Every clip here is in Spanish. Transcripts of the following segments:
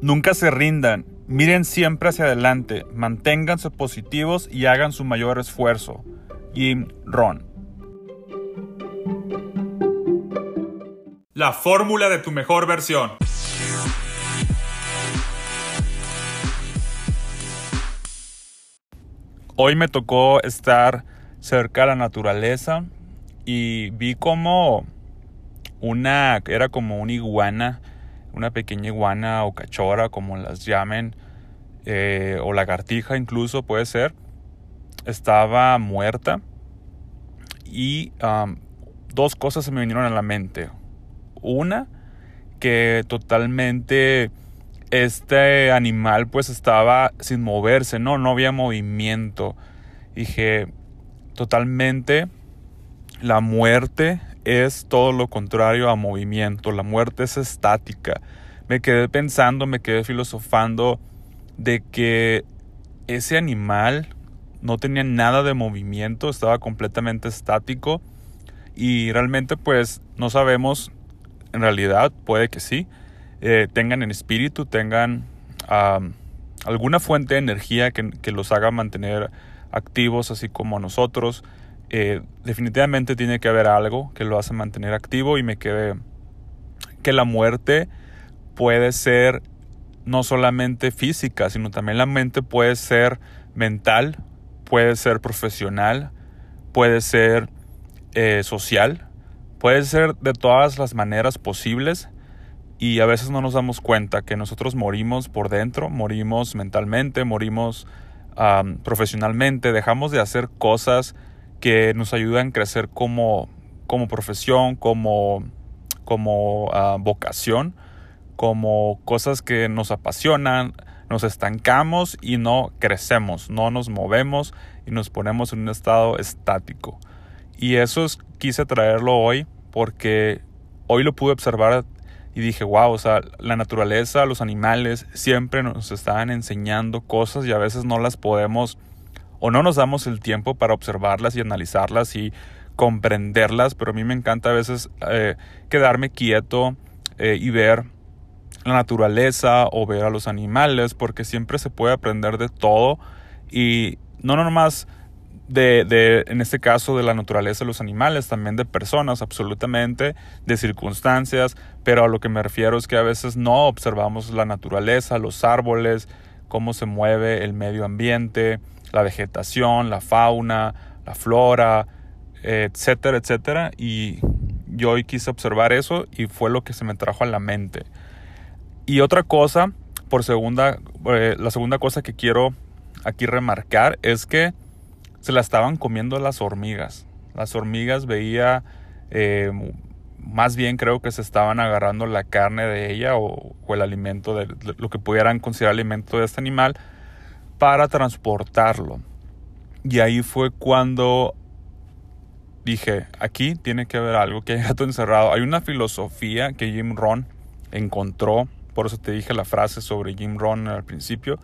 Nunca se rindan, miren siempre hacia adelante, manténganse positivos y hagan su mayor esfuerzo. Jim Ron. La fórmula de tu mejor versión. Hoy me tocó estar cerca de la naturaleza y vi como una, era como una iguana una pequeña iguana o cachora, como las llamen, eh, o lagartija incluso puede ser, estaba muerta y dos cosas se me vinieron a la mente. Una, que totalmente este animal pues estaba sin moverse, no, no había movimiento. Dije, totalmente la muerte es todo lo contrario a movimiento, la muerte es estática. Me quedé pensando, me quedé filosofando de que ese animal no tenía nada de movimiento, estaba completamente estático y realmente pues no sabemos, en realidad puede que sí, eh, tengan en espíritu, tengan alguna fuente de energía que, que los haga mantener activos así como nosotros. Eh, definitivamente tiene que haber algo que lo hace mantener activo y me quedé que la muerte puede ser no solamente física, sino también la mente puede ser mental, puede ser profesional, puede ser eh, social, puede ser de todas las maneras posibles y a veces no nos damos cuenta que nosotros morimos por dentro, morimos mentalmente, morimos profesionalmente, dejamos de hacer cosas que nos ayudan a crecer como, como profesión, como, como ah, vocación, como cosas que nos apasionan, nos estancamos y no crecemos, no nos movemos y nos ponemos en un estado estático. Y eso es, quise traerlo hoy porque hoy lo pude observar y dije, wow, o sea, la naturaleza, los animales siempre nos están enseñando cosas y a veces no las podemos o no nos damos el tiempo para observarlas y analizarlas y comprenderlas, pero a mí me encanta a veces eh, quedarme quieto eh, y ver la naturaleza o ver a los animales, porque siempre se puede aprender de todo y no nomás de, de, en este caso, de la naturaleza de los animales, también de personas, absolutamente, de circunstancias, pero a lo que me refiero es que a veces no observamos la naturaleza, los árboles, cómo se mueve el medio ambiente, la vegetación, la fauna, la flora, etcétera, etcétera. Y yo hoy quise observar eso y fue lo que se me trajo a la mente. Y otra cosa, por segunda, eh, la segunda cosa que quiero aquí remarcar es que se la estaban comiendo las hormigas. Las hormigas veía, eh, más bien creo que se estaban agarrando la carne de ella o, o el alimento, de, lo que pudieran considerar alimento de este animal para transportarlo. Y ahí fue cuando dije, aquí tiene que haber algo, que hay gato encerrado. Hay una filosofía que Jim Ron encontró, por eso te dije la frase sobre Jim Ron al principio,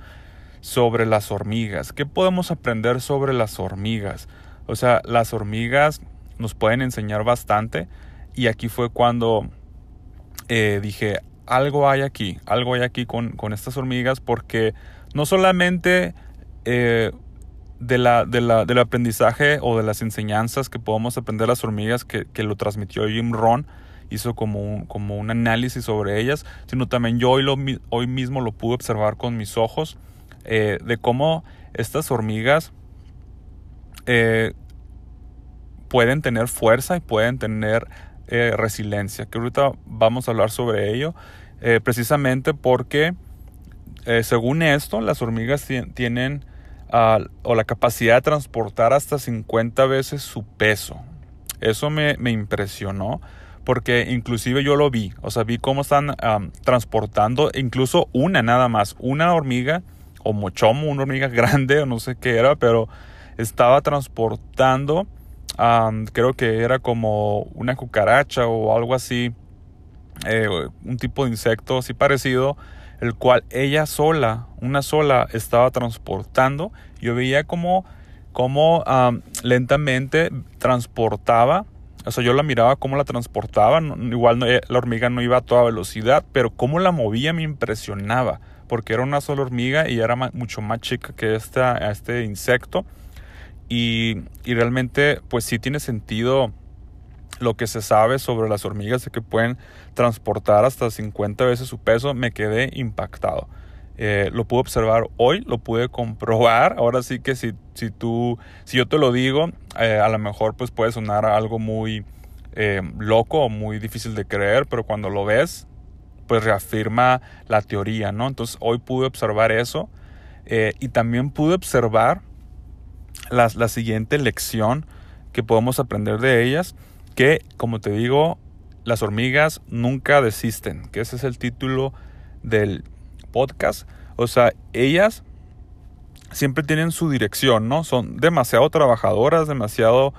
sobre las hormigas. ¿Qué podemos aprender sobre las hormigas? O sea, las hormigas nos pueden enseñar bastante y aquí fue cuando eh, dije, algo hay aquí, algo hay aquí con, con estas hormigas porque no solamente eh, de la, del aprendizaje o de las enseñanzas que podemos aprender las hormigas que, lo transmitió Jim Ron, hizo como un, como un análisis sobre ellas, sino también yo hoy, lo, hoy mismo lo pude observar con mis ojos eh, de cómo estas hormigas eh, pueden tener fuerza y pueden tener resiliencia, que ahorita vamos a hablar sobre ello, precisamente porque eh, según esto, las hormigas tienen ah, o la capacidad de transportar hasta 50 veces su peso. Eso me, impresionó porque inclusive yo lo vi, o sea, vi cómo están transportando incluso una nada más, una hormiga o mochomo, una hormiga grande o no sé qué era, pero estaba transportando, creo que era como una cucaracha o algo así, eh, un tipo de insecto así parecido, el cual ella sola, una sola, estaba transportando. Yo veía como, como lentamente transportaba O sea, yo la miraba cómo la transportaban. Igual eh, la hormiga no iba a toda velocidad, pero cómo la movía me impresionaba. Porque era una sola hormiga y era mucho más chica que esta, este insecto. Y, y realmente, pues sí tiene sentido lo que se sabe sobre las hormigas de que pueden transportar hasta 50 veces su peso. Me quedé impactado. Eh, lo pude observar hoy, lo pude comprobar. Ahora sí que si, si tú, si yo te lo digo, eh, a lo mejor pues puede sonar algo muy eh, loco o muy difícil de creer, pero cuando lo ves, pues reafirma la teoría, ¿no? Entonces hoy pude observar eso y también pude observar la, la siguiente lección que podemos aprender de ellas, que como te digo, las hormigas nunca desisten, que ese es el título del podcast. O sea, ellas siempre tienen su dirección, ¿no? Son demasiado trabajadoras, demasiado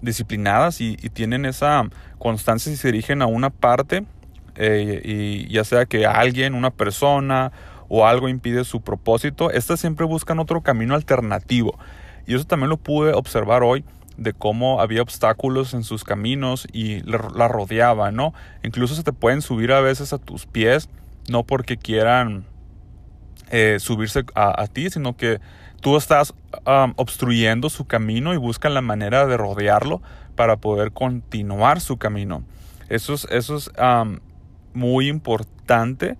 disciplinadas y, tienen esa constancia si se dirigen a una parte eh, y ya sea que alguien, una persona o algo impide su propósito, estas siempre buscan otro camino alternativo. Y eso también lo pude observar hoy de cómo había obstáculos en sus caminos y la rodeaban, ¿no? Incluso se te pueden subir a veces a tus pies no porque quieran eh, subirse a, ti, sino que tú estás obstruyendo su camino y buscan la manera de rodearlo para poder continuar su camino. Eso es, eso es muy importante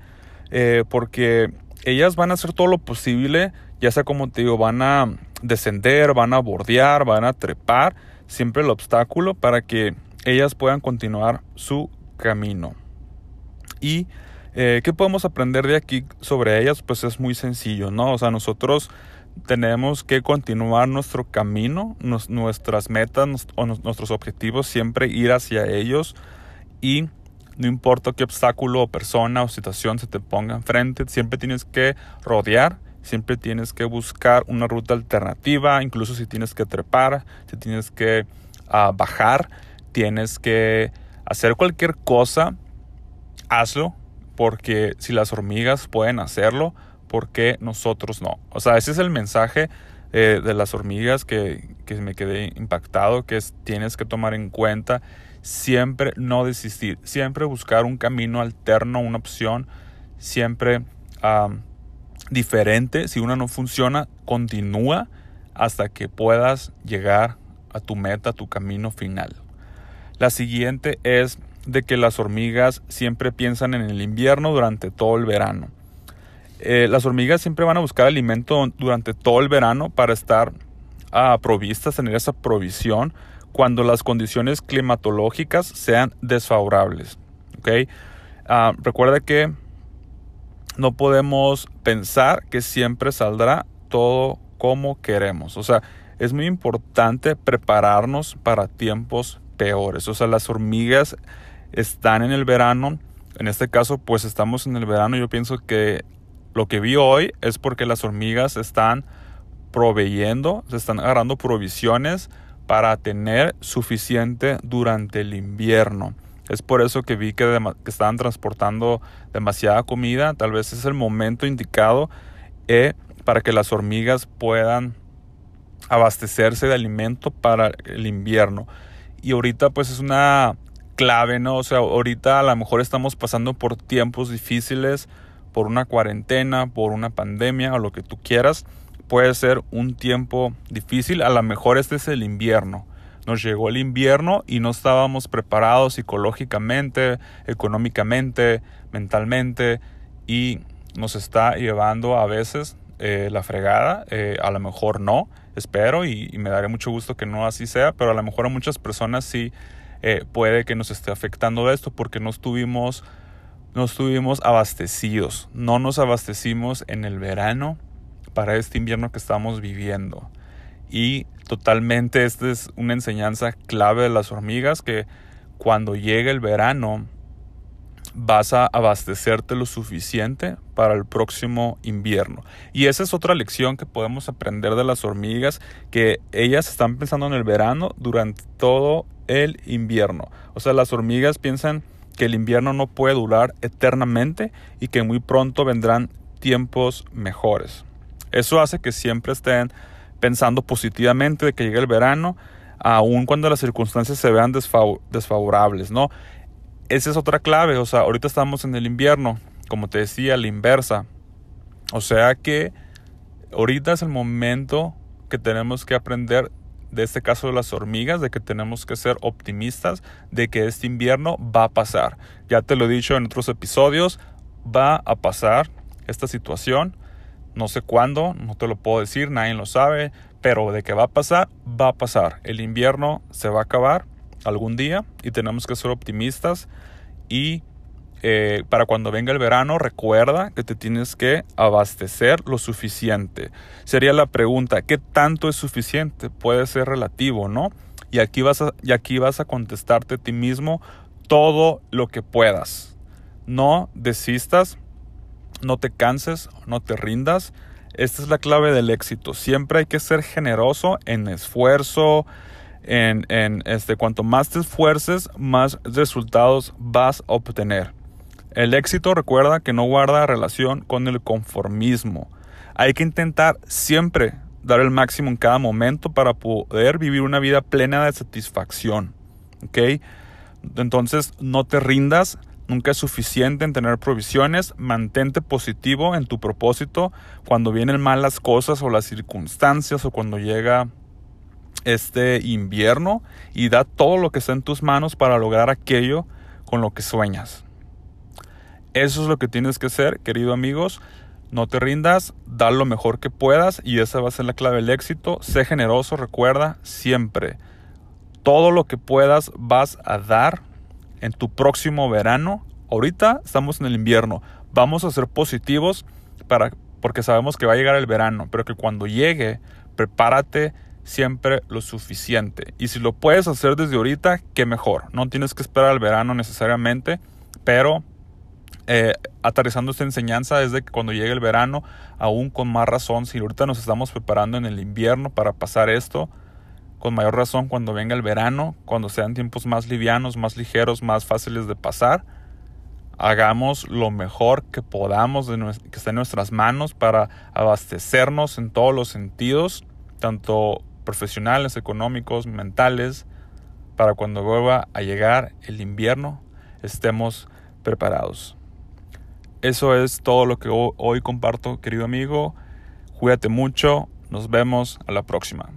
eh, porque ellas van a hacer todo lo posible, ya sea como te digo, van a descender, van a bordear, van a trepar, siempre el obstáculo para que ellas puedan continuar su camino. Y eh, ¿Qué podemos aprender de aquí sobre ellas? Pues es muy sencillo, ¿no? O sea, nosotros tenemos que continuar nuestro camino, nuestras metas o nuestros objetivos, siempre ir hacia ellos y no importa qué obstáculo o persona o situación se te ponga enfrente, siempre tienes que rodear, siempre tienes que buscar una ruta alternativa, incluso si tienes que trepar, si tienes que ah, bajar, tienes que hacer cualquier cosa, hazlo porque si las hormigas pueden hacerlo, ¿por qué nosotros no? O sea, ese es el mensaje eh, de las hormigas que, me quedé impactado, que es tienes que tomar en cuenta siempre no desistir, siempre buscar un camino alterno, una opción, siempre diferente. Si una no funciona, continúa hasta que puedas llegar a tu meta, a tu camino final. La siguiente es de que las hormigas siempre piensan en el invierno durante todo el verano. Eh, las hormigas siempre van a buscar alimento durante todo el verano para estar uh, provistas, tener esa provisión cuando las condiciones climatológicas sean desfavorables. Ah, recuerda que no podemos pensar que siempre saldrá todo como queremos. O sea, es muy importante prepararnos para tiempos peores. O sea, las hormigas están en el verano. En este caso, pues estamos en el verano. Yo pienso que lo que vi hoy es porque las hormigas están proveyendo, se están agarrando provisiones para tener suficiente durante el invierno. Es por eso que vi que, estaban transportando demasiada comida. Tal vez es el momento indicado eh, para que las hormigas puedan abastecerse de alimento para el invierno. Y ahorita pues es una clave, ¿no? O sea, ahorita a lo mejor estamos pasando por tiempos difíciles, por una cuarentena, por una pandemia o lo que tú quieras. Puede ser un tiempo difícil, a lo mejor este es el invierno. Nos llegó el invierno y no estábamos preparados psicológicamente, económicamente, mentalmente y nos está llevando a veces eh, la fregada, eh, a lo mejor no, espero y, me daré mucho gusto que no así sea, pero a lo mejor a muchas personas sí eh, puede que nos esté afectando esto porque no estuvimos, no estuvimos abastecidos, no nos abastecimos en el verano para este invierno que estamos viviendo. Y totalmente esta es una enseñanza clave de las hormigas que cuando llegue el verano vas a abastecerte lo suficiente para el próximo invierno. Y esa es otra lección que podemos aprender de las hormigas, que ellas están pensando en el verano durante todo el invierno. O sea, las hormigas piensan que el invierno no puede durar eternamente y que muy pronto vendrán tiempos mejores. Eso hace que siempre estén pensando positivamente de que llegue el verano, aun cuando las circunstancias se vean desfavorables, ¿no? Esa es otra clave, o sea, ahorita estamos en el invierno, como te decía, la inversa. O sea que ahorita es el momento que tenemos que aprender de este caso de las hormigas, de que tenemos que ser optimistas, de que este invierno va a pasar. Ya te lo he dicho en otros episodios, va a pasar esta situación. No sé cuándo, no te lo puedo decir, nadie lo sabe, pero de que va a pasar, va a pasar. El invierno se va a acabar algún día y tenemos que ser optimistas y eh, para cuando venga el verano, recuerda que te tienes que abastecer lo suficiente. Sería la pregunta, ¿qué tanto es suficiente? Puede ser relativo, ¿no? Y aquí vas a, y aquí vas a contestarte a ti mismo todo lo que puedas. No desistas, no te canses, no te rindas. Esta es la clave del éxito. Siempre hay que ser generoso en esfuerzo, en, en este, cuanto más te esfuerces, más resultados vas a obtener. El éxito recuerda que no guarda relación con el conformismo. Hay que intentar siempre dar el máximo en cada momento para poder vivir una vida plena de satisfacción. ¿Ok? Entonces no te rindas, nunca es suficiente en tener provisiones, mantente positivo en tu propósito cuando vienen malas cosas o las circunstancias o cuando llega este invierno y da todo lo que está en tus manos para lograr aquello con lo que sueñas. Eso es lo que tienes que hacer, querido amigos. No te rindas, da lo mejor que puedas y esa va a ser la clave del éxito. Sé generoso, recuerda siempre. Todo lo que puedas vas a dar en tu próximo verano. Ahorita estamos en el invierno. Vamos a ser positivos para, porque sabemos que va a llegar el verano, pero que cuando llegue, prepárate siempre lo suficiente. Y si lo puedes hacer desde ahorita, qué mejor. No tienes que esperar al verano necesariamente, pero eh, aterrizando esta enseñanza es de que cuando llegue el verano, aún con más razón, si ahorita nos estamos preparando en el invierno para pasar esto, con mayor razón cuando venga el verano, cuando sean tiempos más livianos, más ligeros, más fáciles de pasar, hagamos lo mejor que podamos, de que esté en nuestras manos para abastecernos en todos los sentidos, tanto profesionales, económicos, mentales, para cuando vuelva a llegar el invierno estemos preparados. Eso es todo lo que hoy comparto, querido amigo. Cuídate mucho. Nos vemos a la próxima.